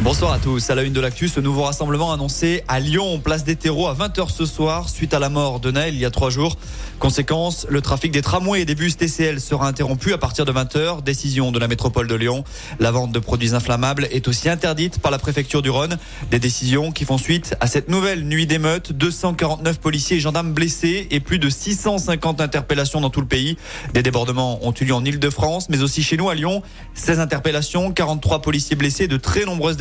Bonsoir à tous. À la une de l'actu, ce nouveau rassemblement annoncé à Lyon, place des terreaux à 20h ce soir, suite à la mort de Naël il y a trois jours. Conséquence, le trafic des tramways et des bus TCL sera interrompu à partir de 20h. Décision de la métropole de Lyon. La vente de produits inflammables est aussi interdite par la préfecture du Rhône. Des décisions qui font suite à cette nouvelle nuit d'émeute. 249 policiers et gendarmes blessés et plus de 650 interpellations dans tout le pays. Des débordements ont eu lieu en Ile-de-France, mais aussi chez nous à Lyon. 16 interpellations, 43 policiers blessés, de très nombreuses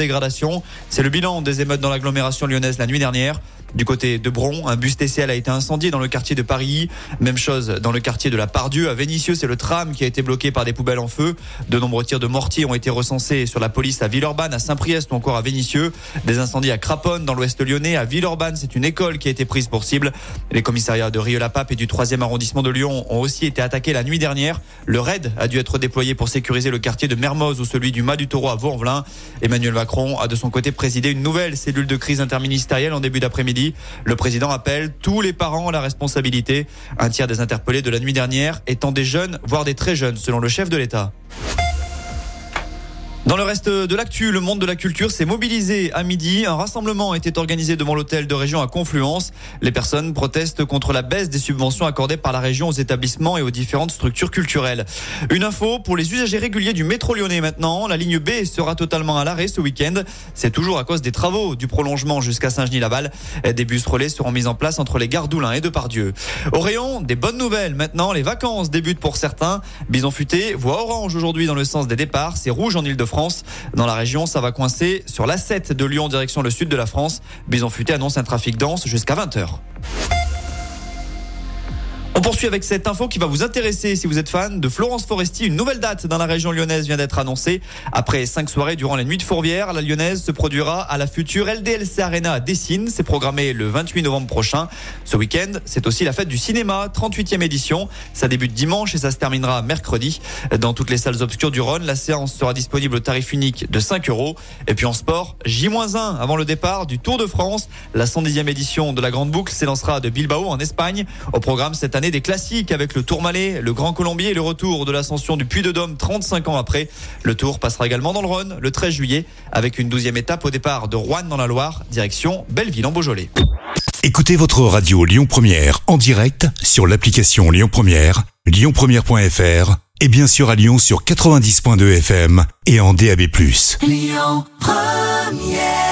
C'est le bilan des émeutes dans l'agglomération lyonnaise la nuit dernière. Du côté de Bron, un bus TCL a été incendié dans le quartier de Paris. Même chose dans le quartier de la Pardieu. À Vénissieux, c'est le tram qui a été bloqué par des poubelles en feu. De nombreux tirs de mortier ont été recensés sur la police à Villeurbanne, à Saint-Priest ou encore à Vénissieux. Des incendies à Craponne, dans l'ouest lyonnais. À Villeurbanne, c'est une école qui a été prise pour cible. Les commissariats de Rieux-la-Pape et du 3e arrondissement de Lyon ont aussi été attaqués la nuit dernière. Le RAID a dû être déployé pour sécuriser le quartier de Mermoz ou celui du Mas du Taureau à Vaux-en-Velin. Emmanuel Macron a de son côté présidé une nouvelle cellule de crise interministérielle en début d'après-midi. Le président appelle tous les parents à la responsabilité. Un tiers des interpellés de la nuit dernière étant des jeunes, voire des très jeunes, selon le chef de l'État. Dans le reste de l'actu, le monde de la culture s'est mobilisé à midi. Un rassemblement était organisé devant l'hôtel de région à Confluence. Les personnes protestent contre la baisse des subventions accordées par la région aux établissements et aux différentes structures culturelles. Une info pour les usagers réguliers du métro lyonnais maintenant. La ligne B sera totalement à l'arrêt ce week-end. C'est toujours à cause des travaux du prolongement jusqu'à Saint-Genis-Laval. Des bus relais seront mis en place entre les gares d'Oulin et de Pardieu. Au rayon, des bonnes nouvelles. Maintenant, les vacances débutent pour certains. Bison futé voit orange aujourd'hui dans le sens des départs. C'est rouge en Ile-de-France. Dans la région, ça va coincer sur la 7 de Lyon direction le sud de la France. Bison Futé annonce un trafic dense jusqu'à 20h. Poursuit avec cette info qui va vous intéresser si vous êtes fan de Florence Foresti. Une nouvelle date dans la région lyonnaise vient d'être annoncée. Après cinq soirées durant la nuit de Fourvière, la lyonnaise se produira à la future LDLC Arena à Dessine. C'est programmé le 28 novembre prochain. Ce week-end, c'est aussi la fête du cinéma, 38e édition. Ça débute dimanche et ça se terminera mercredi. Dans toutes les salles obscures du Rhône, la séance sera disponible au tarif unique de 5 euros. Et puis en sport, J-1 avant le départ du Tour de France. La 110e édition de la Grande Boucle s'élancera de Bilbao en Espagne. Au programme cette année, des classiques avec le Tourmalet, le Grand Colombier et le retour de l'ascension du Puy de Dôme 35 ans après. Le Tour passera également dans le Rhône le 13 juillet avec une douzième étape au départ de Rouen dans la Loire, direction Belleville en Beaujolais. Écoutez votre radio Lyon Première en direct sur l'application Lyon Première, lyonpremière.fr et bien sûr à Lyon sur 90.2 FM et en DAB+. Lyon Première